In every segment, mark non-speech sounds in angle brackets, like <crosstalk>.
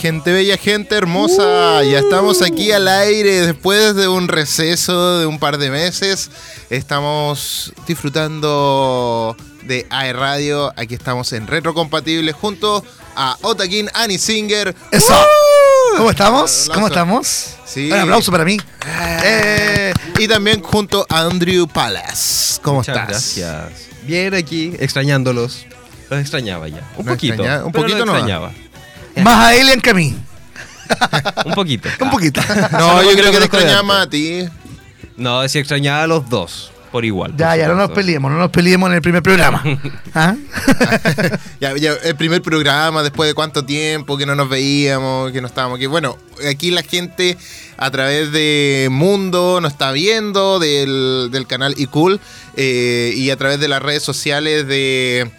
Gente bella, gente hermosa. Ya estamos aquí al aire después de un receso de un par de meses. Estamos disfrutando de AE Radio. Aquí estamos en Retrocompatible junto a Otakin Annie Singer. Eso. ¡Uh! ¿Cómo estamos? ¿Cómo estamos? Sí. Un aplauso para mí. Eh, y también junto a Andrew Palace. ¿Cómo Muchas estás? Gracias. Bien aquí, extrañándolos. Los extrañaba ya. Un ¿Lo poquito. extrañaba? Un pero poquito extrañaba. <laughs> Más a Elian que a mí. <laughs> Un poquito. Un poquito. No, yo creo que te extrañaba más a ti. No, si extrañaba a los dos. Por igual. Ya, por ya, no nos peleemos, no nos peleemos en el primer programa. <laughs> ¿Ah? Ya, ya, el primer programa, después de cuánto tiempo que no nos veíamos, que no estábamos aquí. Bueno, aquí la gente a través de Mundo nos está viendo, del, del canal iCool, eh, y a través de las redes sociales de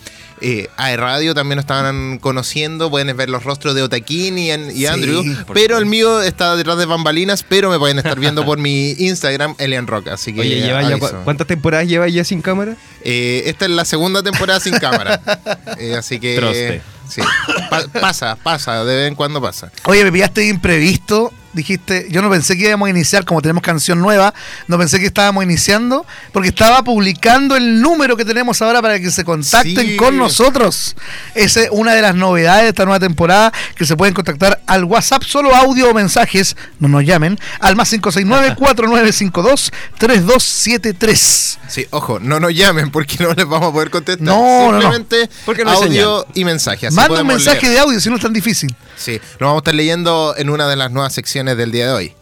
eh, AE Radio también nos estaban conociendo. Pueden ver los rostros de Otaquín y, An- y Sí, Andrew. Pero el mío está detrás de bambalinas, pero me pueden estar viendo por mi Instagram, Elian Rock. Así que Oye, ¿lleva ya, aviso. cu- ¿cuántas temporadas lleva ya sin cámara? Eh, esta es la segunda temporada sin cámara. <laughs> Eh, así que. Troste. Sí. Pa- pasa, pasa, de vez en cuando pasa. Oye, me pillaste imprevisto. Dijiste, yo no pensé que íbamos a iniciar, como tenemos canción nueva, no pensé que estábamos iniciando, porque estaba publicando el número que tenemos ahora para que se contacten Sí. con nosotros. Esa es una de las novedades de esta nueva temporada, que se pueden contactar al WhatsApp, solo audio o mensajes, no nos llamen, al más 569-4952-3273. Sí, ojo, no nos llamen porque no les vamos a poder contestar. No, no, no. Simplemente Porque no audio y mensaje. Manda un mensaje leer. de audio, si no es tan difícil. Sí, lo vamos a estar leyendo en una de las nuevas secciones del día de hoy.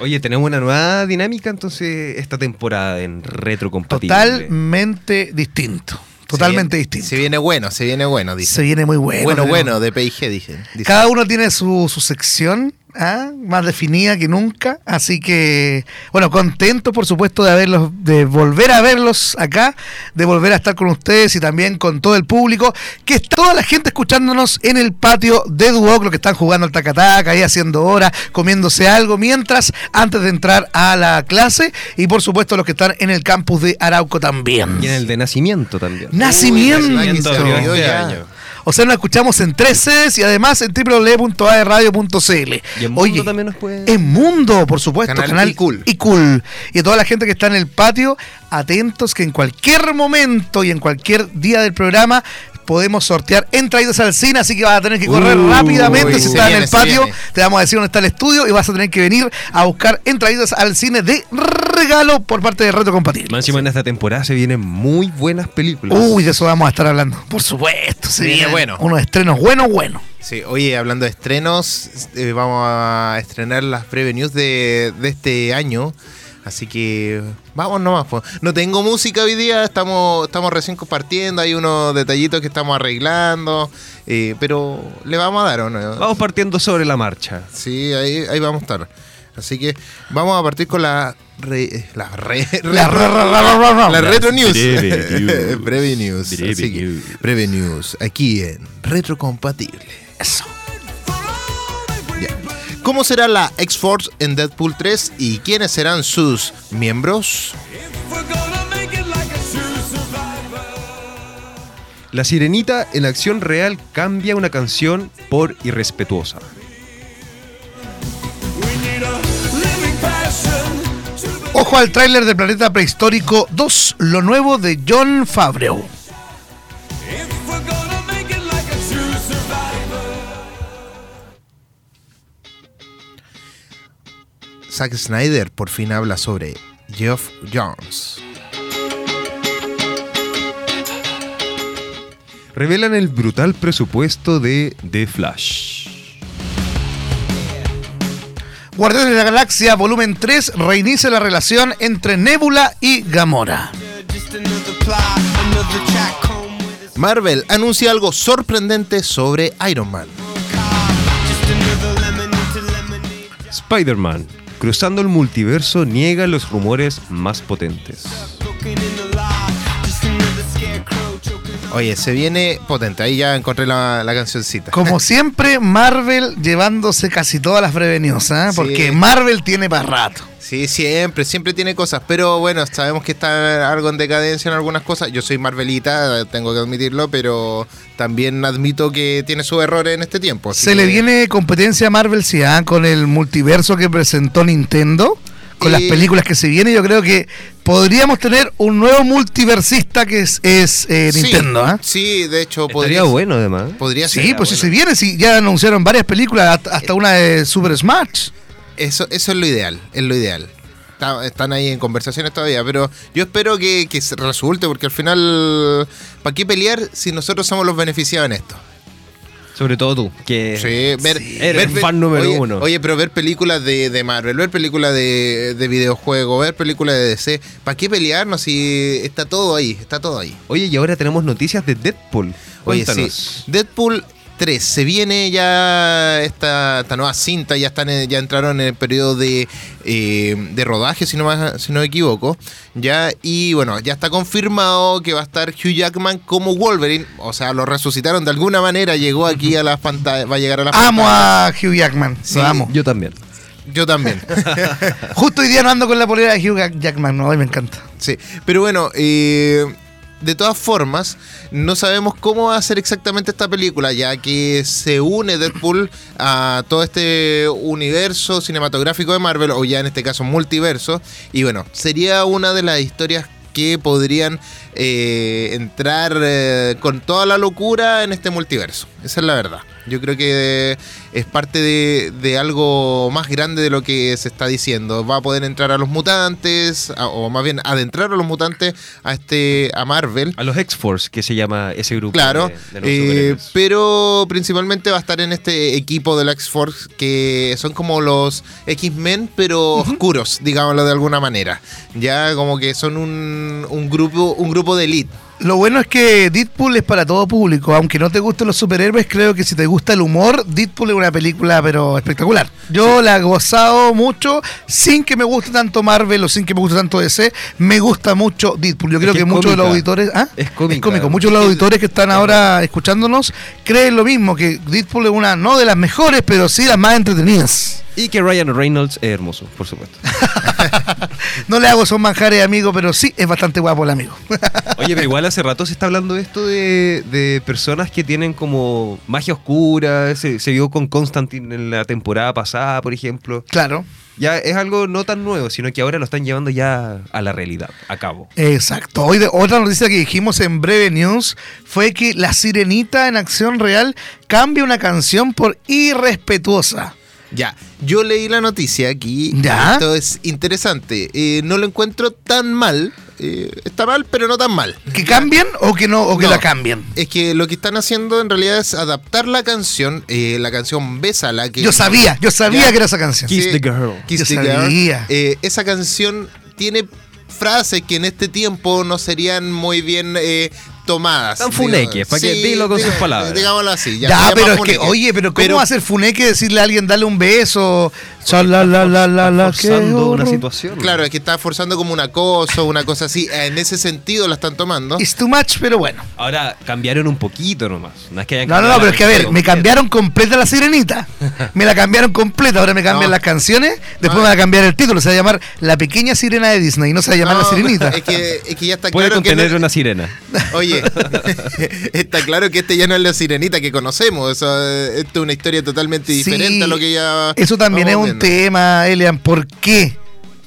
Oye, tenemos una nueva dinámica entonces esta temporada en Retro Compatible. Totalmente distinto. Totalmente se viene, distinto. Se viene bueno, se viene bueno, dice. Se viene muy bueno. bueno, tenemos- bueno, de PIG, dije. Cada uno tiene su, su sección ¿ah? más definida que nunca. Así que, bueno, contento por supuesto de haberlos, de volver a verlos acá, de volver a estar con ustedes y también con todo el público, que está toda la gente escuchándonos en el patio de Duoc, los que están jugando al tacataca, ahí haciendo hora, comiéndose algo, mientras, antes de entrar a la clase, y por supuesto los que están en el campus de Arauco también. Y en el de nacimiento también. Nacimiento. Uy, verdad O sea, nos escuchamos en 3 Cs y además en www.aerradio.cl. Y en Mundo también nos puede- En Mundo, por supuesto. Canal Canal, iCool. iCool. Y a toda la gente que está en el patio, atentos que en cualquier momento y en cualquier día del programa podemos sortear entradas al cine, así que vas a tener que correr Uy, rápidamente si se estás en el patio. Te vamos a decir dónde está el estudio y vas a tener que venir a buscar entradas al cine de regalo por parte de Reto Compatible. Más encima en esta temporada se vienen muy buenas películas. Uy, de eso vamos a estar hablando. Por supuesto, se viene bueno. Unos estrenos buenos, buenos. Sí, oye, hablando de estrenos, eh, vamos a estrenar las breve news de, de este año. Así que vamos nomás. po. No tengo música hoy día, estamos, estamos recién compartiendo, hay unos detallitos que estamos arreglando, eh, pero le vamos a dar, ¿o no? Vamos partiendo sobre la marcha. Sí, ahí, ahí vamos a estar. Así que vamos a partir con la re, la re, <laughs> La retro- la news. Breve news. <laughs> Breve news. Breve Así que, news. breve news. Aquí en Retrocompatible. Eso. Ya. ¿Cómo será la X-Force en Deadpool 3 y quiénes serán sus miembros? La sirenita en acción real cambia una canción por irrespetuosa. Ojo al tráiler de Planeta Prehistórico 2, lo nuevo de John Favreau. Zack Snyder por fin habla sobre Geoff Jones. Revelan el brutal presupuesto de The Flash. Guardianes de la Galaxia Volumen 3 reinicia la relación entre Nebula y Gamora. Marvel anuncia algo sorprendente sobre Iron Man. Spider-Man, cruzando el multiverso, niega los rumores más potentes. Oye, se viene potente. Ahí ya encontré la, la cancioncita. Como <laughs> siempre, Marvel llevándose casi todas las ¿ah? Sí. porque Marvel tiene para rato. Sí, siempre, siempre tiene cosas, pero bueno, sabemos que está algo en decadencia en algunas cosas. Yo soy Marvelita, tengo que admitirlo, pero también admito que tiene sus errores en este tiempo. Se le viene competencia a Marvel, sí, ah, con el multiverso que presentó Nintendo, con las Eh, películas que se vienen. Yo creo que podríamos tener un nuevo multiversista que es, es, eh, Sí, Nintendo. ¿ah? Sí, de hecho, Estaría podría, bueno además. podría ser. Sí, pues si se viene, si ya anunciaron varias películas, hasta, hasta una de Super Smash. Eso, eso es lo ideal, es lo ideal. Está- están ahí en conversaciones todavía, pero yo espero que, que se resulte, porque al final, ¿para qué pelear si nosotros somos los beneficiados en esto? Sobre todo tú, que Sí, ver, Eres ver- fan número oye, uno. Oye, pero ver películas de, de Marvel, ver películas de, de videojuegos, ver películas de DC, ¿para qué pelearnos si está todo ahí? Está todo ahí. Oye, y ahora tenemos noticias de Deadpool. Oye, Cuéntanos. sí. Deadpool 3, se viene ya esta, esta nueva cinta, ya están en- ya entraron en el periodo de, eh, de rodaje, si no, más- si no me equivoco. Ya, y bueno, ya está confirmado que va a estar Hugh Jackman como Wolverine. O sea, lo resucitaron de alguna manera, llegó aquí a las pantallas, va a llegar a las Amo a Hugh Jackman, Sí. lo amo. Yo también. Yo también. <laughs> Justo hoy día no ando con la polera de Hugh Jackman, no, ay, me encanta. Sí, pero bueno, eh, de todas formas, no sabemos cómo va a ser exactamente esta película, ya que se une Deadpool a todo este universo cinematográfico de Marvel, o ya en este caso multiverso, y bueno, sería una de las historias que podrían eh, entrar eh, con toda la locura en este multiverso. Esa es la verdad. Yo creo que es parte de, de algo más grande de lo que se está diciendo. Va a poder entrar a los mutantes, a- o más bien adentrar a los mutantes a este a Marvel. A los X-Force, que se llama ese grupo. Claro, de- de eh, pero principalmente va a estar en este equipo del X-Force que son como los X-Men, pero oscuros, digámoslo de alguna manera. Ya como que son un, un grupo un grupo de elite. Lo bueno es que Deadpool es para todo público, aunque no te gusten los superhéroes, creo que si te gusta el humor, Deadpool es una película pero espectacular. Yo la he gozado mucho, sin que me guste tanto Marvel o sin que me guste tanto DC, me gusta mucho Deadpool. Yo creo que muchos de los auditores, ¿ah? Es cómica. muchos de los auditores que están ahora escuchándonos creen lo mismo, que Deadpool es una no de las mejores, pero sí las más entretenidas. Y que Ryan Reynolds es hermoso, por supuesto. <laughs> No le hago son manjares, amigo, pero sí es bastante guapo el amigo. <laughs> Oye, pero igual hace rato se está hablando esto de, de personas que tienen como magia oscura. Se, se vio con Constantine en la temporada pasada, por ejemplo. claro. Ya es algo no tan nuevo, sino que ahora lo están llevando ya a la realidad, a cabo. Exacto. Hoy de- otra noticia que dijimos en Breve News fue que La Sirenita en acción real cambia una canción por irrespetuosa. Ya, yo leí la noticia aquí. Ya. Esto es interesante. Eh, no lo encuentro tan mal. Eh, está mal, pero no tan mal. ¿Que cambien o que no o que No. la cambien? Es que lo que están haciendo en realidad es adaptar la canción, eh, la canción Bésala. Que Yo sabía, yo sabía Ya. que era esa canción. Kiss the Girl. Kiss Yo the Girl. sabía. Eh, esa canción tiene frases que en este tiempo no serían muy bien eh, tomadas. Tan funeques, para que dilo con sus palabras. Digámoslo así. Ya, pero es que, oye, pero ¿cómo Pero- va a ser funeque decirle a alguien dale un beso? Cha, la, la, la, la, la, qué forzando una situación. Claro, es que está forzando como un acoso, una cosa así. En ese sentido la están tomando. It's too much, pero bueno. Ahora cambiaron un poquito nomás. No, es que hayan No, no, no, pero es que a ver, me cambiaron completa la sirenita. Me la cambiaron completa, ahora me cambian No. las canciones, después No. me va a cambiar el título, se va a llamar La pequeña sirena de Disney, no se va a llamar No, La Sirenita. Es que, es que ya está Puede claro que. contener no- una sirena. Oye, <laughs> está claro que este ya no es la sirenita que conocemos. O sea, esto es una historia totalmente diferente Sí, a lo que ya. Eso también es un viendo. tema, Elian, ¿por qué?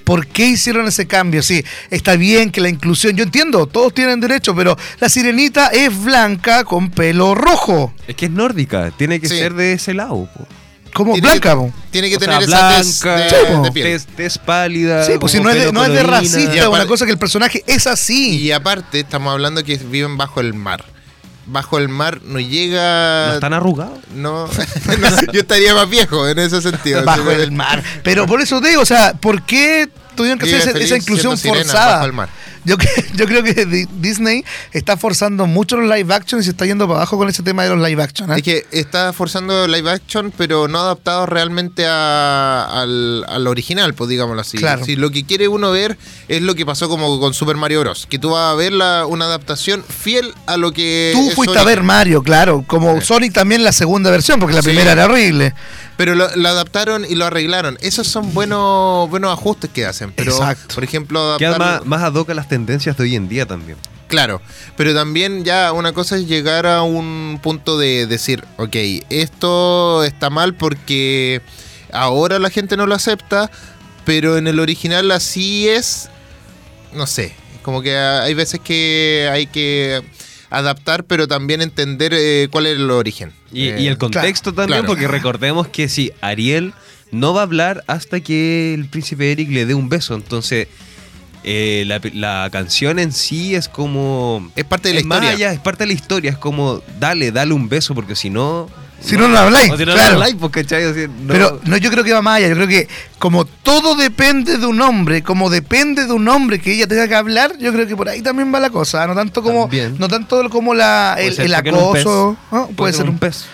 ¿Por qué hicieron ese cambio? Sí, está bien que la inclusión, yo entiendo, todos tienen derecho, pero la sirenita es blanca con pelo rojo. Es que es nórdica, tiene que Sí. ser de ese lado. po. Como Tiene blanca, que-. Tiene que O sea, tener esa tez blanca, de, Sí, po. de piel. tez, tez pálida. Sí, pues si no es de, no es de racista, es una aparte- cosa que el personaje es así. Y aparte, estamos hablando que viven bajo el mar. Bajo el mar no llega. ¿No están arrugados? No, <laughs> no, yo estaría más viejo en ese sentido. bajo el mar. Pero por eso te digo, o sea, ¿por qué tuvieron que hacer esa, esa inclusión forzada? bajo el mar. Yo, <laughs> yo creo que Di- Disney está forzando mucho los live action y se está yendo para abajo con ese tema de los live action. ¿eh? Es que está forzando live action, pero no adaptado realmente a- al, al original, pues digámoslo así. Claro. Si lo que quiere uno ver es lo que pasó como con Super Mario Bros. Que tú vas a ver la- una adaptación fiel a lo que. Tú fuiste a ver. Mario, claro, como Sí. Sonic también la segunda versión, porque la Sí. primera era horrible. Pero lo, lo adaptaron y lo arreglaron. Esos son buenos buenos ajustes que hacen. Pero, Exacto. por ejemplo, Queda adaptar... más, más ad hoc a las tendencias de hoy en día también. Claro, pero también ya una cosa es llegar a un punto de decir, ok, esto está mal porque ahora la gente no lo acepta, pero en el original así es, no sé, como que hay veces que hay que adaptar, pero también entender eh, cuál es el origen. Y, Eh, y el contexto también, claro. porque recordemos que si Ariel no va a hablar hasta que el príncipe Eric le dé un beso. Entonces, eh, la, la canción en sí es como. Es parte de la es más historia. allá, es parte de la historia. Es como, dale, dale un beso, porque si no. Si no, no habláis, si no, claro. no habláis, ¿cachai? Así, no- Pero no, yo creo que va más allá. Yo creo que como todo depende de un hombre, como depende de un hombre que ella tenga que hablar, yo creo que por ahí también va la cosa. No tanto como, También. no tanto como la, el, acoso. Puede, ser un pez.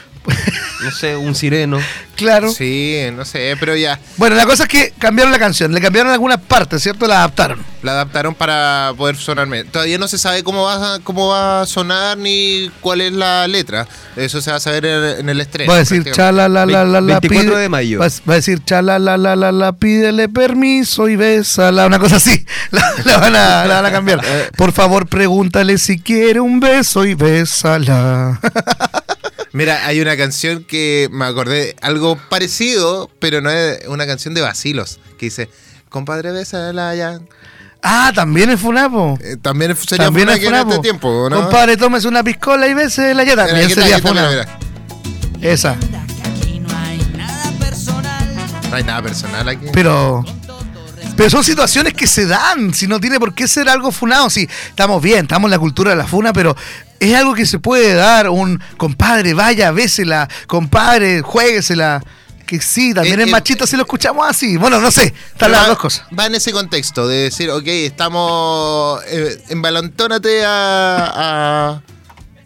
No sé, un sireno. Claro. Sí, no sé, pero ya Bueno, la cosa es que cambiaron la canción, le cambiaron algunas partes, ¿cierto? La adaptaron. la adaptaron para poder sonarme. Todavía no se sabe cómo va, a- cómo va a sonar ni cuál es la letra. Eso se va a saber en, en el estreno. Va a decir chala la la la la 24 pide- de mayo. Va, a- va a decir chala la la la la pídele permiso y bésala, una cosa así. <laughs> La, la van, a, la van a cambiar. Por favor, pregúntale si quiere un beso y bésala. <laughs> Mira, hay una canción que me acordé, algo parecido, pero no es una canción de Basilos, que dice, compadre, bésala ya. Ah, también es Funapo. Eh, también sería También Funa es que en Funapo. este tiempo, ¿no? Compadre, tómese una piscola y bésela ya Mira, también sería aquí está, Funa. mira, mira. Esa. No hay nada personal aquí. Pero. Pero son situaciones que se dan, si no tiene por qué ser algo funado. Si estamos bien, estamos en la cultura de la funa, pero es algo que se puede dar. Un compadre, vaya, bésela, compadre, juéguesela. Que sí, también Eh, es eh, machito si lo escuchamos así. Bueno, no sé, están las va- dos cosas. Va en ese contexto de decir, ok, estamos. Eh, embalantónate a, a,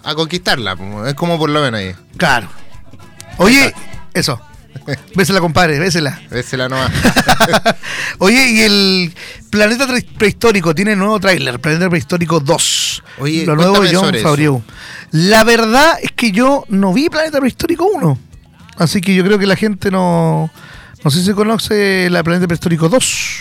a conquistarla. Es como por lo menos ahí. Claro. Oye, eso. <laughs> Bésela, compadre, bésela. Bésela nomás. <laughs> Oye, y el Planeta Prehistórico tiene nuevo tráiler, Planeta Prehistórico 2. Oye, lo nuevo de John. Favreau. La verdad es que yo no vi Planeta Prehistórico 1. Así que yo creo que la gente no. No sé si se conoce la Planeta Prehistórico 2.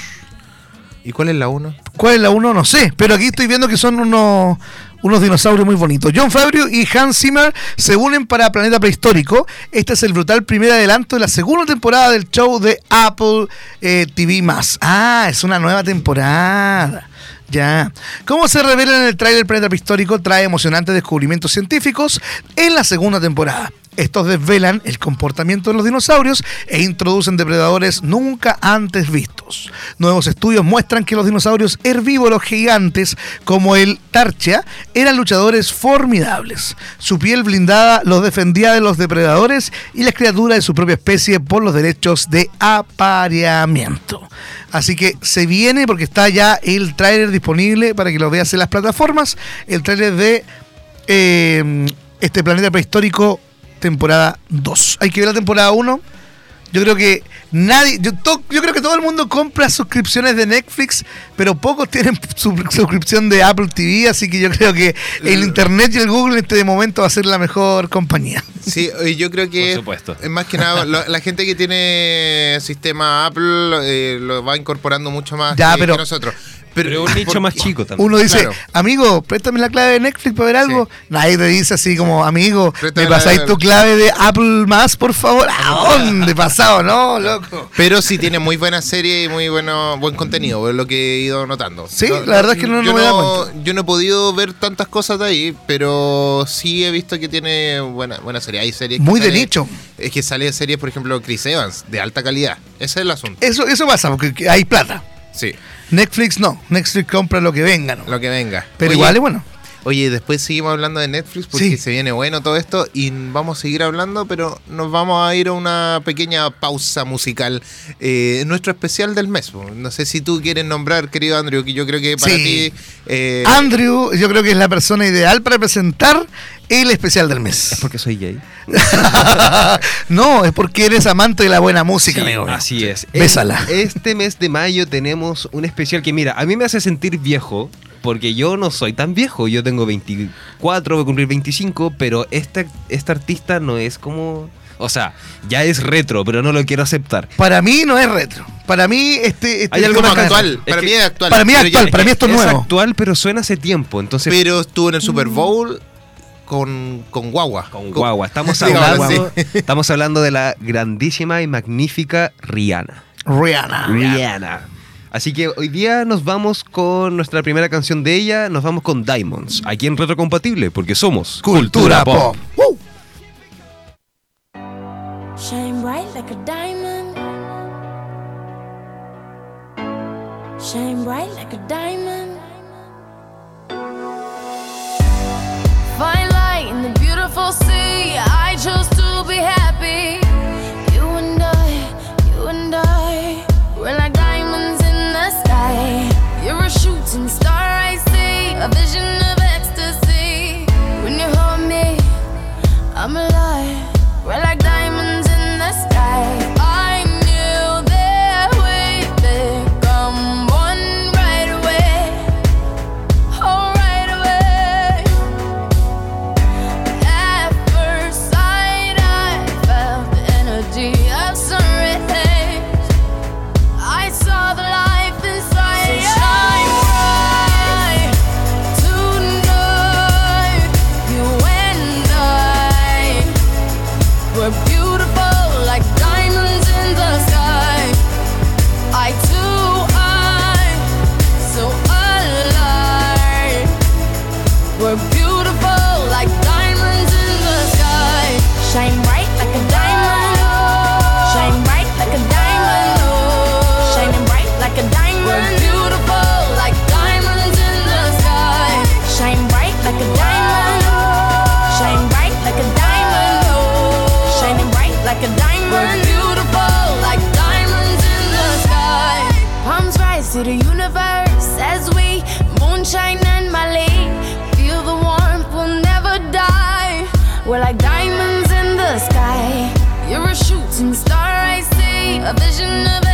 ¿Y cuál es la 1? ¿Cuál es la 1? No sé, pero aquí estoy viendo que son unos, unos dinosaurios muy bonitos. John Favreau y Hans Zimmer se unen para Planeta Prehistórico. Este es el brutal primer adelanto de la segunda temporada del show de Apple eh, TV+. Ah, es una nueva temporada. Ya. Como se revela en el tráiler Planeta Prehistórico, trae emocionantes descubrimientos científicos en la segunda temporada. Estos desvelan el comportamiento de los dinosaurios e introducen depredadores nunca antes vistos. Nuevos estudios muestran que los dinosaurios herbívoros gigantes, como el Tarchia, eran luchadores formidables. Su piel blindada los defendía de los depredadores y las criaturas de su propia especie por los derechos de apareamiento. Así que se viene porque está ya el tráiler disponible para que lo veas en las plataformas. El tráiler de eh, este planeta prehistórico temporada 2. Hay que ver la temporada 1. Yo creo que nadie, yo, to- yo creo que todo el mundo compra suscripciones de Netflix, pero pocos tienen <laughs> su suscripción de Apple TV, así que yo creo que el Internet y el Google en este momento va a ser la mejor compañía. Sí, y yo creo que Por supuesto. es más que nada lo- la gente que tiene sistema Apple eh, lo va incorporando mucho más Ya, que, pero- que nosotros. Pero un nicho más chico también. Uno dice, Claro. amigo, préstame la clave de Netflix para ver algo. Nadie te dice así como, amigo, Préstame ¿me la- pasáis tu clave de Apple más, por favor? ¿A dónde pasado? No, loco. Pero sí tiene muy buena serie y muy bueno buen contenido, es lo que he ido notando. Sí, la verdad es que no- no yo me he dado Yo no he podido ver tantas cosas de ahí, pero sí he visto que tiene buena, buena serie. Hay series que Muy de sale- nicho. Es que sale series, por ejemplo, Chris Evans, de alta calidad. Ese es el asunto. Eso, eso pasa, porque hay plata. Sí, Netflix no. Netflix compra lo que venga, ¿no? lo que venga. Pero Oye, igual es bueno. Oye, después seguimos hablando de Netflix porque Sí. se viene bueno todo esto y vamos a seguir hablando, pero nos vamos a ir a una pequeña pausa musical. Eh, nuestro especial del mes. No sé si tú quieres nombrar, querido Andrew, que yo creo que para Sí. ti... eh, Andrew, yo creo que es la persona ideal para presentar el especial del mes. Porque soy gay. <laughs> no, es porque eres amante de la buena música, Sí, amigo. Así es. Bésala. Este mes de mayo tenemos un especial que, mira, a mí me hace sentir viejo, porque yo no soy tan viejo. Yo tengo 24, voy a cumplir 25, pero esta, esta artista no es como O sea, ya es retro, pero no lo quiero aceptar. Para mí no es retro. Para mí este, este Hay algo más actual. Es Para que- mí es actual. Para mí es actual, para mí esto es es nuevo. actual, pero suena hace tiempo. Entonces, Pero estuvo en el Super Bowl con, con guagua. con guagua. Estamos Sí, hablando, sí. <laughs> estamos hablando de la grandísima y magnífica Rihanna. Rihanna. Rihanna. Así que hoy día nos vamos con nuestra primera canción de ella, nos vamos con Diamonds, aquí en Retrocompatible, porque somos Cultura pop. Uh. Shine bright like a diamond. Shine bright like a diamond. We're beautiful like diamonds in the sky. Palms rise to the universe as we moonshine and Mali. Feel the warmth, we'll never die. We're like diamonds in the sky. You're a shooting star, I see. A vision of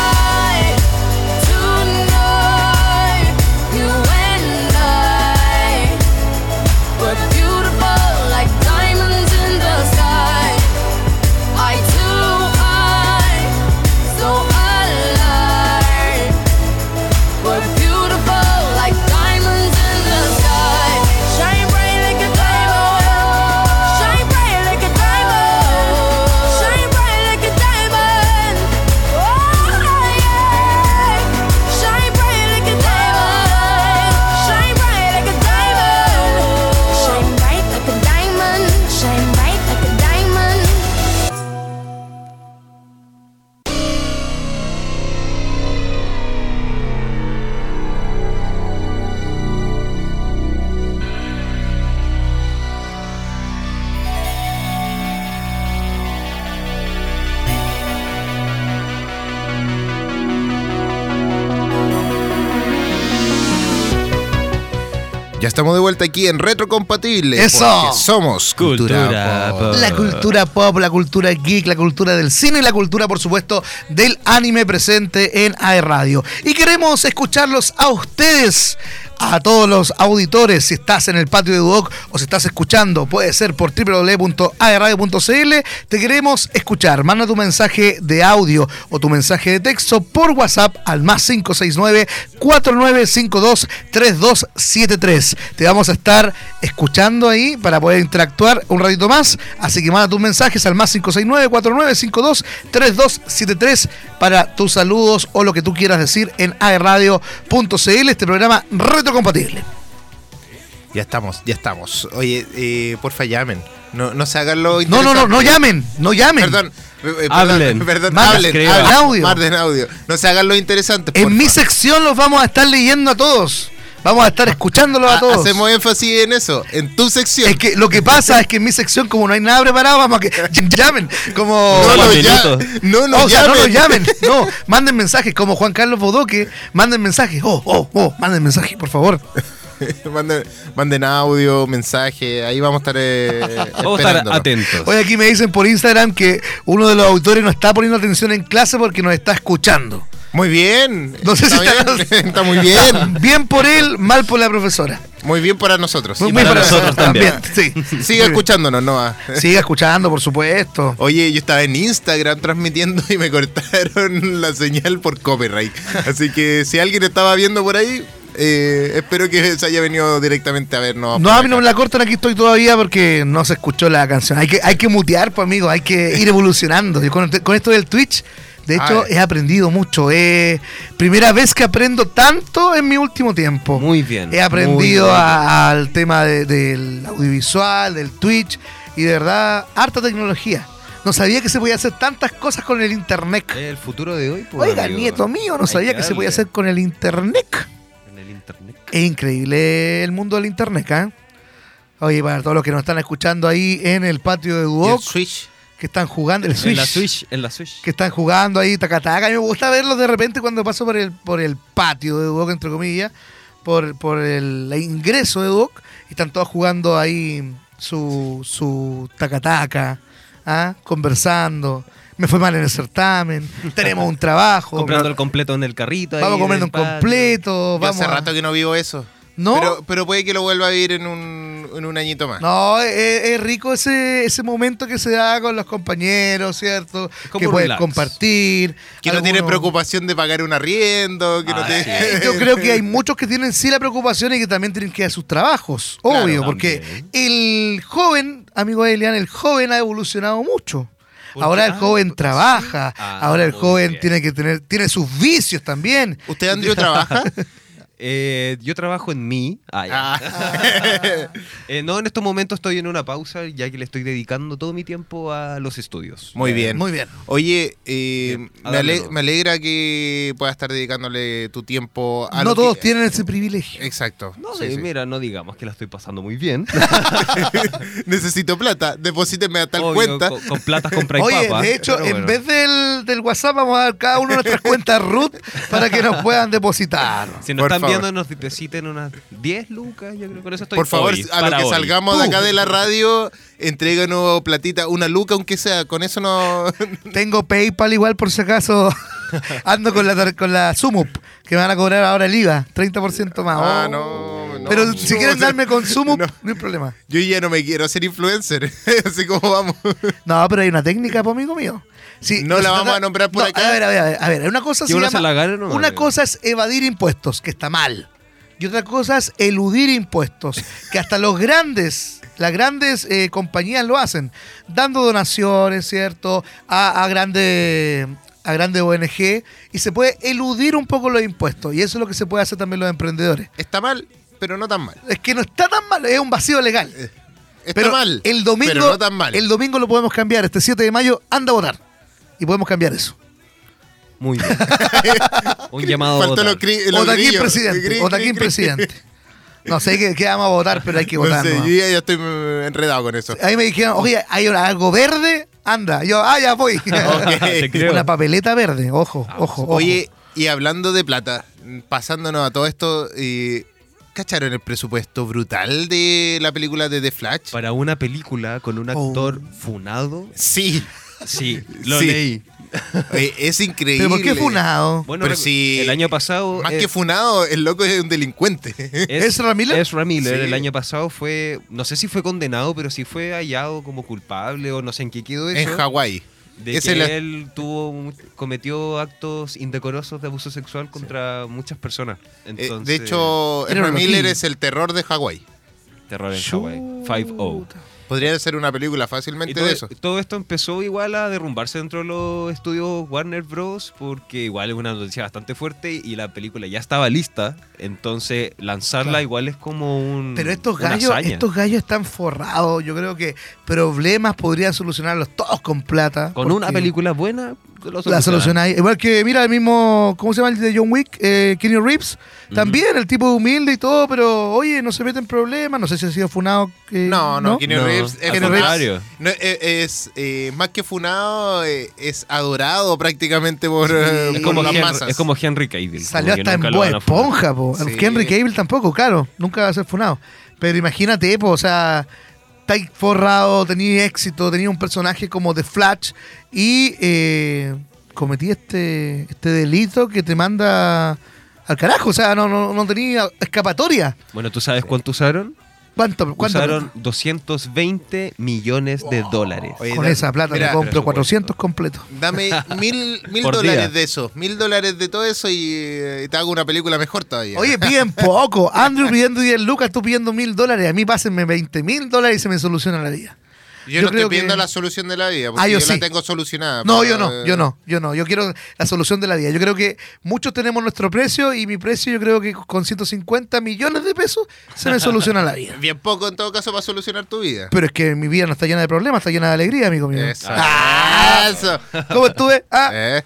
estamos de vuelta aquí en Retrocompatible. Eso. porque Somos Cultura, Cultura Pop. Pop. La cultura pop, la cultura geek, la cultura del cine y la cultura, por supuesto, del anime presente en AE Radio. Y queremos escucharlos a ustedes a todos los auditores, si estás en el patio de Duoc o si estás escuchando, puede ser por www.agradio.cl, te queremos escuchar. Manda tu mensaje de audio o tu mensaje de texto por WhatsApp al más 569 4952 3273. Te vamos a estar escuchando ahí para poder interactuar un ratito más, así que manda tus mensajes al más 569 4952 3273 para tus saludos o lo que tú quieras decir en agradio.cl, este programa retrocompatible. Ya estamos, ya estamos. Oye, eh, porfa, llamen. No, no se hagan lo No, no, no, no llamen, no llamen. Perdón, eh, eh, perdón, Hablen. <laughs> perdón, hablen, hablen. Audio. No se hagan lo interesante. En porfa. mi sección los vamos a estar leyendo a todos. Vamos a estar escuchándolos a todos. Hacemos énfasis en eso, en tu sección. Es que lo que pasa es que en mi sección, como no hay nada preparado, vamos a que <laughs> llamen. Como. no, minutos. ya, no, no, o sea, no llamen. llamen. <laughs> No, manden mensajes. Como Juan Carlos Bodoque, manden mensajes. Oh, oh, oh, manden mensajes, por favor. <laughs> manden, manden audio, mensaje, ahí vamos a estar eh, Vamos a estar atentos. Hoy aquí me dicen por Instagram que uno de los autores no está poniendo atención en clase porque nos está escuchando. Muy bien. No sé está, si bien. está- <laughs> está muy bien. Bien por él, mal por la profesora. Muy bien para nosotros. Muy Y bien para nosotros también. Sí. <laughs> Siga escuchándonos, Noah. Siga escuchando, por supuesto. Oye, yo estaba en Instagram transmitiendo y me cortaron <laughs> la señal por copyright. Así que si alguien estaba viendo por ahí, eh, espero que se haya venido directamente a vernos. No, a mí no me la cortan, aquí estoy todavía porque no se escuchó la canción. Hay que, hay que mutear, pues amigo, hay que ir evolucionando. Yo con, con esto del Twitch, de hecho, he aprendido mucho. Eh, primera vez que aprendo tanto en mi último tiempo. Muy bien. He aprendido al tema de- del audiovisual, del Twitch y de verdad, harta tecnología. No sabía que se podía hacer tantas cosas con el internet. El futuro de hoy. pues, Oiga, amigo. nieto mío, no Hay sabía que se podía hacer con el internet. En el internet. Es increíble el mundo del internet, ¿eh? Oye, para todos los que nos están escuchando ahí en el patio de Duoc, Switch. Que están jugando, el En Switch, la Switch. En la Switch. que están jugando ahí, tacataca. A mí me gusta verlos de repente cuando paso por el, por el patio de Duoc, entre comillas, por, por el ingreso de Duoc, y están todos jugando ahí su, su tacataca, ¿ah? conversando. Me fue mal en el certamen, <laughs> tenemos un trabajo. Comprando el completo en el carrito. ahí Vamos en comiendo un completo. Yo Vamos hace a- rato que no vivo eso. ¿No? Pero, pero puede que lo vuelva a vivir en un, en un añito más. No, es, es rico ese, ese momento que se da con los compañeros, ¿cierto? como que puedes relax. compartir. Que no tiene algunos- preocupación de pagar un arriendo, que no Ah, tiene... sí. Yo creo que hay muchos que tienen sí la preocupación y que también tienen que hacer sus trabajos, Claro, obvio, porque el joven, amigo Elian, el joven ha evolucionado mucho. ¿Por Ahora qué? el Ah, joven ¿por qué trabaja, sí? Ah, ahora el joven bien. tiene que tener, tiene sus vicios también. ¿Usted, Andrew, trabaja? <laughs> Eh, yo trabajo en mí. Ah, ya. Ah. <laughs> Eh, no, en estos momentos estoy en una pausa ya que le estoy dedicando todo mi tiempo a los estudios. Muy bien. Muy bien. Oye, eh, Bien, me, ale- alegra que puedas estar dedicándole tu tiempo a No todos que- tienen ese privilegio. Exacto. No, sí, eh, sí. mira, no digamos que la estoy pasando muy bien. <laughs> Necesito plata, deposíteme a tal Obvio, cuenta. Con, con platas compra Oye, papas. de hecho, pero en bueno. vez del, del WhatsApp vamos a dar cada uno nuestras cuentas root para que nos puedan depositar. Si nos Por están favor. viendo, nos depositen unas 10 lucas. Yo creo que con eso estoy Por favor, hoy, a lo que hoy. salgamos de acá de la radio, entréganos platita, una luca aunque sea, con eso no... Tengo PayPal igual por si acaso. <laughs> <laughs> Ando con la, tar- con la Sumup, que me van a cobrar ahora el IVA, 30% más. Ah, Oh. no, no, Pero no, si quieren darme con Sumup, no. no. hay problema. Yo ya no me quiero hacer influencer, <laughs> así como vamos. No, pero hay una técnica, pues, amigo mío. Sí, No la vamos a nombrar por No, acá. A ver, a ver, a ver. A ver, una cosa se llama- Una amigo. cosa es evadir impuestos, que está mal. Y otra cosa es eludir impuestos, que hasta los grandes, las grandes eh, compañías lo hacen, dando donaciones, ¿cierto? A, a grandes a grande ONG y se puede eludir un poco los impuestos. Y eso es lo que se puede hacer también los emprendedores. Está mal, pero no tan mal. Es que no está tan mal, es un vacío legal. Está Pero mal, el domingo, pero no tan mal. el domingo lo podemos cambiar. Este 7 de mayo, anda a votar. Y podemos cambiar eso. Muy bien. <laughs> Un llamado a Faltó votar. los cri- los Otaquín grillos. presidente. Otaquín presidente. <laughs> No sé qué, qué vamos a votar, pero hay que No votar. sé, nomás. yo ya, estoy enredado con eso. A mí me dijeron, oye, hay algo verde, anda. Yo, ah, ya voy. <laughs> Una <laughs> papeleta verde, ojo, ojo, ojo. Oye, y hablando de plata, pasándonos a todo esto, ¿cacharon el presupuesto brutal de la película de The Flash? Para una película con un Oh. actor funado. Sí, Sí, lo Sí. leí. Oye, <laughs> es increíble. ¿Pero por qué funado? Bueno, Pero si- el año pasado. Más eh, que funado, el loco es un delincuente. ¿Ezra Miller? Ezra Miller Sí. el año pasado fue, no sé si fue condenado, pero sí fue hallado como culpable o no sé en qué quedó eso. en Hawái. De Ese que él tuvo cometió actos indecorosos de abuso sexual contra muchas personas. Eh, de hecho, loquillo. es el terror de Hawái. terror en Hawái. 5-0. Podría ser una película fácilmente todo, de eso. todo esto empezó igual a derrumbarse dentro de los estudios Warner Bros. porque igual es una noticia bastante fuerte y la película ya estaba lista. Entonces lanzarla Claro. igual es como un. Pero estos gallos, estos gallos están forrados. Yo creo que problemas podrían solucionarlos todos con plata. Con una película buena, lo La solucionáis. Igual que, mira, el mismo, ¿cómo se llama el de John Wick? Eh, Kenny Reeves. También el tipo humilde y todo, pero oye, no se mete en problemas. No sé si ha sido funado. eh, No, no, Keanu No, Reeves es. No, eh, es eh, más que funado, eh, es adorado prácticamente por, Es por como, las Hen- masas. es como Henry Cavill. Salió hasta en Boa. Esponja, po. Sí. Henry Cable tampoco, claro. Nunca va a ser funado. Pero imagínate, po, o sea, forrado, tenías éxito, tenías un personaje como The Flash y eh, cometí este, este delito que te manda al carajo. O sea, no, no, no tenía escapatoria. Bueno, ¿tú sabes cuánto usaron? ¿Cuánto? cuánto Usaron 220 millones de dólares. Oye, Con esa plata mira, me compro presupuesto. 400 completos. Dame <laughs> mil, mil dólares día. de eso, mil dólares de todo eso y, eh, te hago una película mejor todavía. Oye, piden <laughs> poco. Andrew pidiendo 10 lucas, tú pidiendo mil dólares. A mí pásenme 20 mil dólares y se me soluciona la vida. Yo, yo no creo estoy pidiendo que- la solución de la vida, porque Ah, yo yo, sí. la tengo solucionada. No, yo no, eh, yo no, yo no. Yo quiero la solución de la vida. Yo creo que muchos tenemos nuestro precio y mi precio yo creo que con 150 millones de pesos se me soluciona la vida. <laughs> Bien poco en todo caso para solucionar tu vida. Pero es que mi vida no está llena de problemas, está llena de alegría, amigo mío. Eso. Ah, Eso. ¿Cómo estuve? <laughs> Ah, Eh.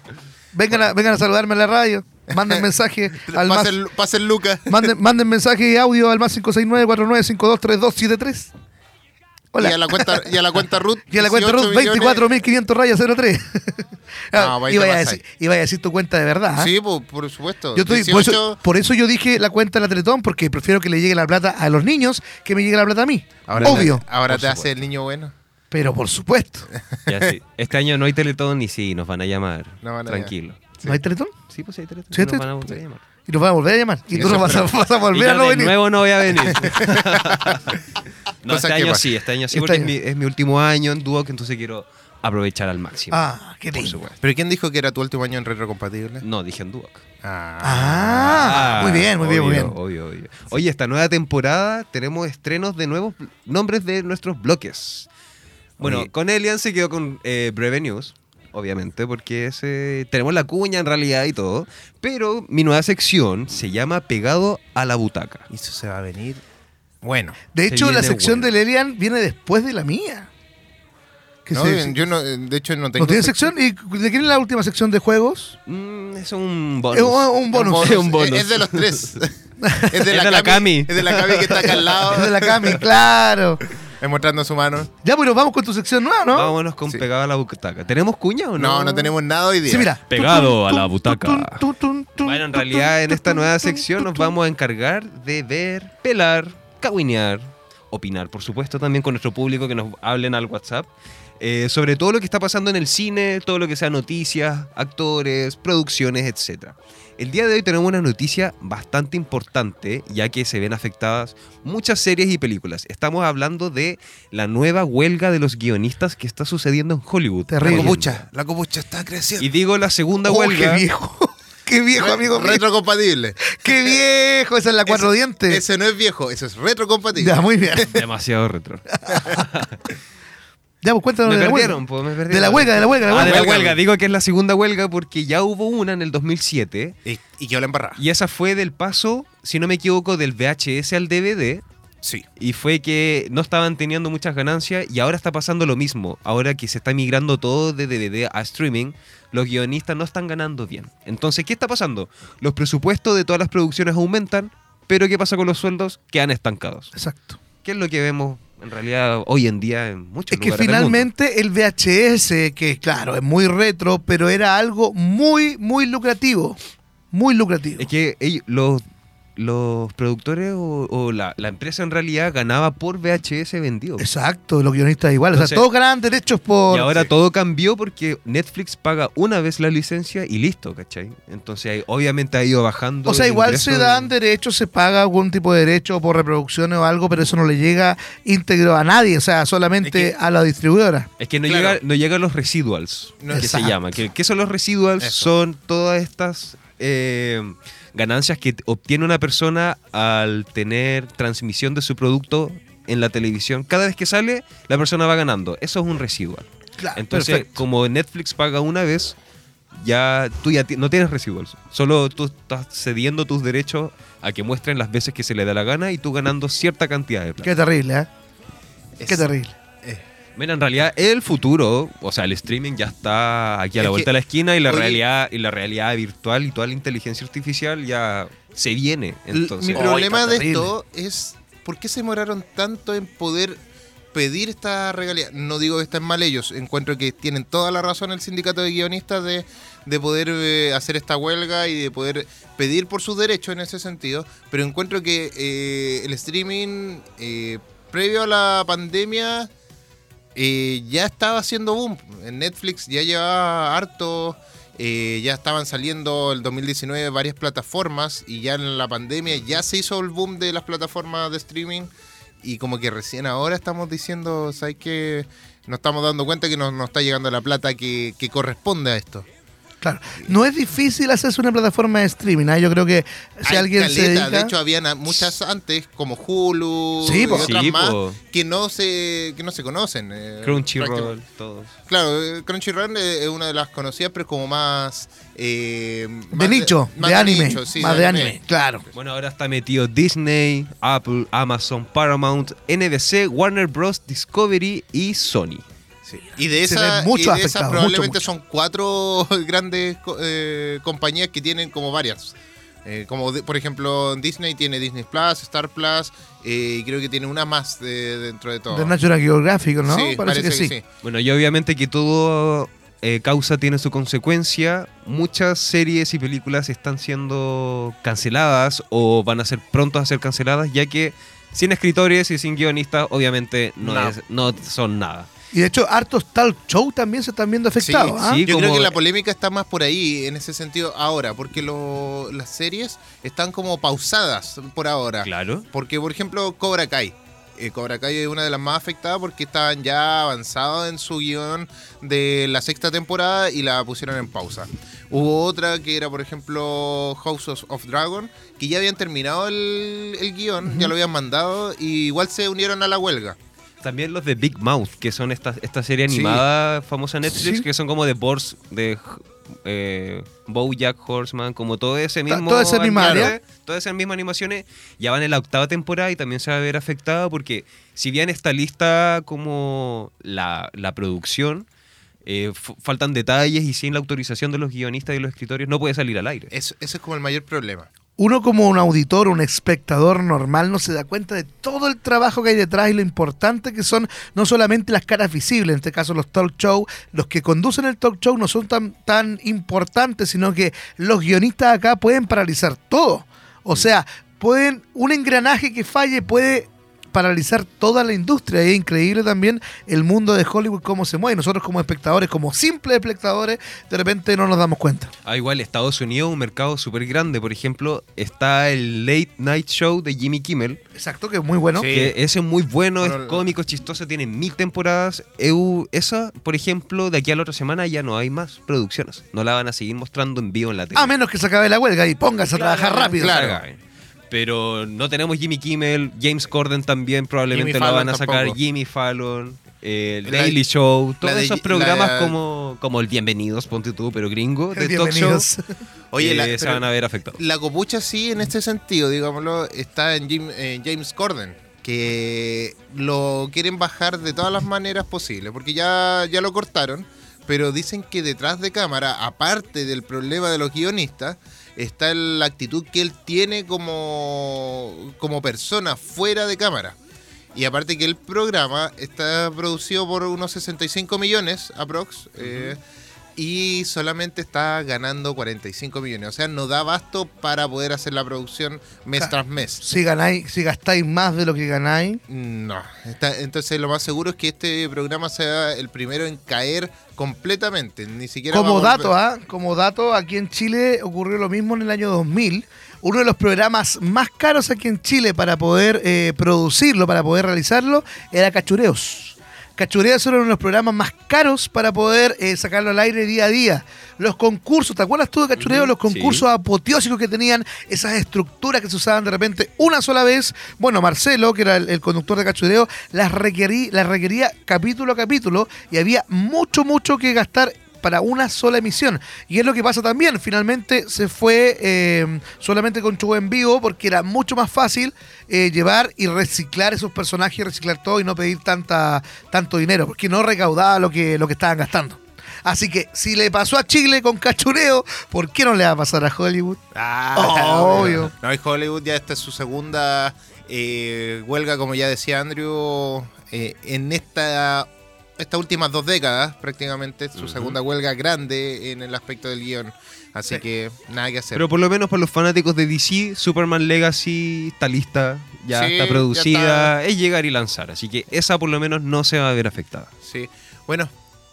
vengan, a, vengan a saludarme en la radio. Manden mensaje <laughs> al más, Pasen, pasen Lucas. manden, manden mensaje y audio al más 569-4952-3273. Y a Hola. la cuenta, y a la cuenta Ruth. <laughs> Y a la cuenta 18 Ruth, millones. 24.500 rayas 03. No, ahí iba, te a decir, iba a decir tu cuenta de verdad. ¿ah? Sí, por, por supuesto. Yo estoy, por, eso, por eso yo dije la cuenta de la Teletón, porque prefiero que le llegue la plata a los niños que me llegue la plata a mí. ahora Obvio. Te, ahora Por te hace el niño bueno. Pero por supuesto. <laughs> Ya, sí. Este año no hay Teletón y sí, nos van a llamar. No van a Tranquilo. ¿No hay Teletón? Sí, pues hay Teletón. ¿Sí hay nos van Teletón? a llamar. Y nos van a volver a llamar. Y tú Eso no vas a, vas a Y volver yo a no de venir. nuevo no voy a venir. <laughs> no, este año sí, este año sí, Este porque año. Es, mi, es mi último año en Duoc, entonces quiero aprovechar al máximo. Ah, qué por lindo. supuesto. ¿Pero quién dijo que era tu último año en retrocompatible? No, dije en Duoc. Ah, muy bien, muy bien, muy bien. Obvio, obvio. Oye, esta nueva temporada tenemos estrenos de nuevos nombres de nuestros bloques. Bueno, Oye. con Elian se quedó con eh, Breve News, obviamente, porque ese, tenemos la cuña en realidad y todo. Pero mi nueva sección se llama Pegado a la butaca. Y eso se va a venir. Bueno. De Se hecho, la viene sección bueno. de Lelian viene después de la mía. Que No, se- yo no, de hecho no tengo. ¿No tiene sección? ¿Y de quién es la última sección de juegos? Mm, es un bonus. Es un, un bonus. Es un bonus. Es de los tres. <laughs> Es de, Es la, de la Cami. Cami. Es de la Cami que está acá al Es lado. de la Cami, claro. <laughs> mostrando su mano. Ya, bueno, vamos con tu sección nueva, ¿no? Vámonos con Sí. Pegado a la butaca. ¿Tenemos cuña o no? No, no tenemos nada hoy día. Sí, mira. Pegado a la butaca. Bueno, en realidad en esta nueva sección nos vamos a encargar de ver, pelar, caguinear, opinar, por supuesto, también con nuestro público que nos hablen al WhatsApp. Eh, sobre todo lo que está pasando en el cine, todo lo que sea noticias, actores, producciones, etc. El día de hoy tenemos una noticia bastante importante, ya que se ven afectadas muchas series y películas. Estamos hablando de la nueva huelga de los guionistas que está sucediendo en Hollywood. Terrible. La copucha. La copucha está creciendo. Y digo la segunda Oh, huelga. <laughs> qué viejo. Qué viejo, amigo. Retrocompatible. Qué viejo. Esa es la cuatro Ese- dientes. Ese no es viejo, eso es retrocompatible. Ya, muy bien. Demasiado retro. <laughs> Ya, pues cuéntanos Me de la perdieron, huelga. pues, me perdieron. De la huelga, de la huelga, de la Ah, de huelga. la huelga. Digo que es la segunda huelga porque ya hubo una en el 2007 Y, y quedó la embarrada. y esa fue del paso, si no me equivoco, del VHS al DVD Sí. y fue que no estaban teniendo muchas ganancias y ahora está pasando lo mismo. Ahora que se está migrando todo de DVD a streaming, los guionistas no están ganando bien. Entonces, ¿qué está pasando? Los presupuestos de todas las producciones aumentan, pero ¿qué pasa con los sueldos? Quedan estancados. Exacto. ¿Qué es lo que vemos en realidad hoy en día en muchos Es que lugares del mundo? finalmente el VHS, que claro, es muy retro, pero era algo muy, muy lucrativo. Muy lucrativo. Es que ellos- los los productores o, o la, la empresa en realidad ganaba por VHS vendido. Exacto, los guionistas igual. o sea, todos ganaban derechos por. Y ahora todo cambió porque Netflix paga una vez la licencia y listo, ¿cachai? Entonces ahí, obviamente ha ido bajando. O sea, igual se de- dan derechos, se paga algún tipo de derecho por reproducciones o algo, pero eso no le llega íntegro a nadie, o sea, solamente Es que- a la distribuidora. Es que no, Claro. llega, no llegan los residuals, No, que exacto. se llama. ¿Qué, qué son los residuals? Eso. Son todas estas eh, ganancias que obtiene una persona al tener transmisión de su producto en la televisión. Cada vez que sale, la persona va ganando. Eso es un residual. Claro, Entonces, perfecto. como Netflix paga una vez, ya tú ya no tienes residuals. Solo tú estás cediendo tus derechos a que muestren las veces que se le da la gana y tú ganando cierta cantidad de plata. Qué terrible, ¿eh? Qué terrible. Mira, en realidad el futuro, o sea, el streaming ya está aquí a la Es vuelta que- de la esquina y la oye- realidad y la realidad virtual y toda la inteligencia artificial ya se viene. Entonces, Mi problema de esto es por qué se demoraron tanto en poder pedir esta regalía. No digo que estén mal ellos, encuentro que tienen toda la razón el sindicato de guionistas de, de poder eh, hacer esta huelga y de poder pedir por sus derechos en ese sentido, pero encuentro que eh, el streaming eh, previo a la pandemia eh, ya estaba haciendo boom. En Netflix ya llevaba harto, eh, ya estaban saliendo el 2019 varias plataformas y ya en la pandemia ya se hizo el boom de las plataformas de streaming y como que recién ahora estamos diciendo, ¿sabes qué? Nos estamos dando cuenta que no nos está llegando la plata que corresponde a esto. Claro. No es difícil hacerse una plataforma de streaming, ¿ah? Yo creo que si Hay alguien se caleta, dedica... De hecho, habían a- muchas antes, como Hulu Sí, y po. otras Sí, más, que no se que no se conocen. eh, Crunchyroll, todos. Claro, eh, Crunchyroll es una de las conocidas, pero como más... eh, de más nicho, más de anime, nicho, sí, más de anime, claro. Bueno, ahora está metido Disney, Apple, Amazon, Paramount, NBC, Warner Bros. Discovery y Sony. Sí. Y de muchos y de esas afectados, probablemente mucho, son cuatro <laughs> grandes co- eh, compañías que tienen como varias. Eh, como de- por ejemplo Disney tiene Disney Plus, Star Plus, eh, y creo que tiene una más de- dentro de todo. De National Geographic, ¿no? Sí, parece, que, sí. Bueno, y obviamente que todo eh, causa tiene su consecuencia. Muchas series y películas están siendo canceladas o van a ser pronto a ser canceladas, ya que sin escritores y sin guionistas, obviamente no, No. es- no son nada. Y de hecho, hartos talk show también se están viendo afectados. Sí, ¿ah? sí. Yo como- creo que la polémica está más por ahí, en ese sentido, ahora, porque lo- las series están como pausadas por ahora. Claro. Porque, por ejemplo, Cobra Kai. Eh, Cobra Kai es una de las más afectadas porque estaban ya avanzados en su guion de la sexta temporada y la pusieron en pausa. Hubo otra que era, por ejemplo, House of- of Dragon, que ya habían terminado el, el guion, ya lo habían mandado y igual se unieron a la huelga. También los de Big Mouth, que son esta, esta serie Sí. animada famosa en Netflix, Sí. que son como de Boris, de eh, Bojack Horseman, como todo ese mismo. toda esa misma área. Todas esas mismas animaciones ya van en la octava temporada y también se va a ver afectada porque, si bien está lista como la, la producción, eh, faltan detalles y sin la autorización de los guionistas y los escritores no puede salir al aire. Eso, ese es como el mayor problema. Uno como un auditor, un espectador normal, no se da cuenta de todo el trabajo que hay detrás y lo importante que son no solamente las caras visibles, en este caso los talk show, los que conducen el talk show no son tan, tan importantes, sino que los guionistas acá pueden paralizar todo. O sea, pueden, un engranaje que falle puede paralizar toda la industria. Y es increíble también el mundo de Hollywood, cómo se mueve. Nosotros como espectadores, como simples espectadores, de repente no nos damos cuenta. Ah, igual Estados Unidos es un mercado súper grande. Por ejemplo, está el Late Night Show de Jimmy Kimmel, Exacto, que es muy bueno. Sí. que ese es muy bueno, Bueno, es cómico, chistoso, tiene mil temporadas. Eu- esa, por ejemplo, de aquí a la otra semana ya no hay más producciones. No la van a seguir mostrando en vivo en la tele. A menos que se acabe la huelga y póngase a trabajar rápido. claro. Pero no tenemos Jimmy Kimmel, James Corden también probablemente lo van a sacar, tampoco. Jimmy Fallon, eh, La- Daily Show, todos de- esos programas la- como, como el Bienvenidos, ponte tú, pero gringo, de talk show. Oye, la- se van a ver afectados. La copucha sí, en este sentido, digámoslo, está en, Jim- en James Corden, que lo quieren bajar de todas las maneras posibles, porque ya, ya lo cortaron, pero dicen que detrás de cámara, aparte del problema de los guionistas, está la actitud que él tiene como, como persona fuera de cámara. Y aparte que el programa está producido por unos 65 millones, aprox, eh, y solamente está ganando 45 millones. O sea, no da abasto para poder hacer la producción mes Ca- tras mes. Si ganáis, si gastáis más de lo que ganáis, No. Está- entonces lo más seguro es que este programa sea el primero en caer completamente. Ni siquiera Como dato, ¿ah? Como dato, aquí en Chile ocurrió lo mismo en el año 2000. Uno de los programas más caros aquí en Chile para poder eh, producirlo, para poder realizarlo, era Cachureos. Cachureos era uno de los programas más caros para poder eh, sacarlo al aire día a día. Los concursos, ¿te acuerdas tú de Cachureos? Ujú, los concursos sí. apoteósicos que tenían, esas estructuras que se usaban de repente una sola vez. Bueno, Marcelo, que era el, el conductor de Cachureo, las, requerí- las requería capítulo a capítulo y había mucho, mucho que gastar para una sola emisión. Y es lo que pasa también. Finalmente se fue eh, solamente con show en vivo porque era mucho más fácil eh, llevar y reciclar esos personajes, reciclar todo y no pedir tanta, tanto dinero, porque no recaudaba lo que, lo que estaban gastando. Así que si le pasó a Chile con cachureo, ¿por qué no le va a pasar a Hollywood? Ah, <laughs> Obvio. No, y Hollywood ya esta es su segunda eh, huelga, como ya decía Andrew, eh, en esta estas últimas dos décadas, prácticamente, su segunda huelga grande en el aspecto del guion. Así Sí. que nada que hacer. Pero por lo menos para los fanáticos de DC, Superman Legacy está lista, ya Sí, está ya producida, es llegar y lanzar. Así que esa por lo menos no se va a ver afectada. Sí. Bueno,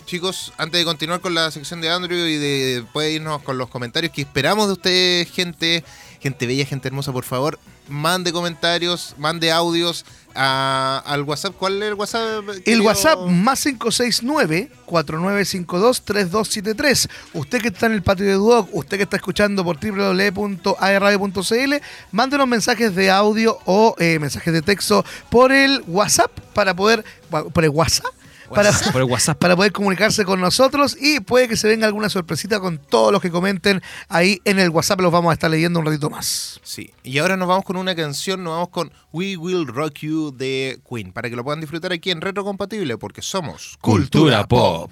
chicos, antes de continuar con la sección de Andrew y de después irnos con los comentarios que esperamos de ustedes, gente, gente bella, gente hermosa, por favor, mande comentarios, mande audios a- al WhatsApp. ¿Cuál es el WhatsApp? El? WhatsApp más 569-4952-3273. Usted que está en el patio de Duoc, usted que está escuchando por www.aerradio.cl, mándenos mensajes de audio o eh, mensajes de texto por el WhatsApp para poder. por el WhatsApp. Para, Por el WhatsApp. para poder comunicarse con nosotros y puede que se venga alguna sorpresita con todos los que comenten ahí en el WhatsApp. Los vamos a estar leyendo un ratito más. Sí, y ahora nos vamos con una canción, nos vamos con We Will Rock You de Queen, para que lo puedan disfrutar aquí en Retro Compatible, porque somos Cultura Pop.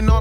standing on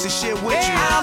crazy shit with you. Hey,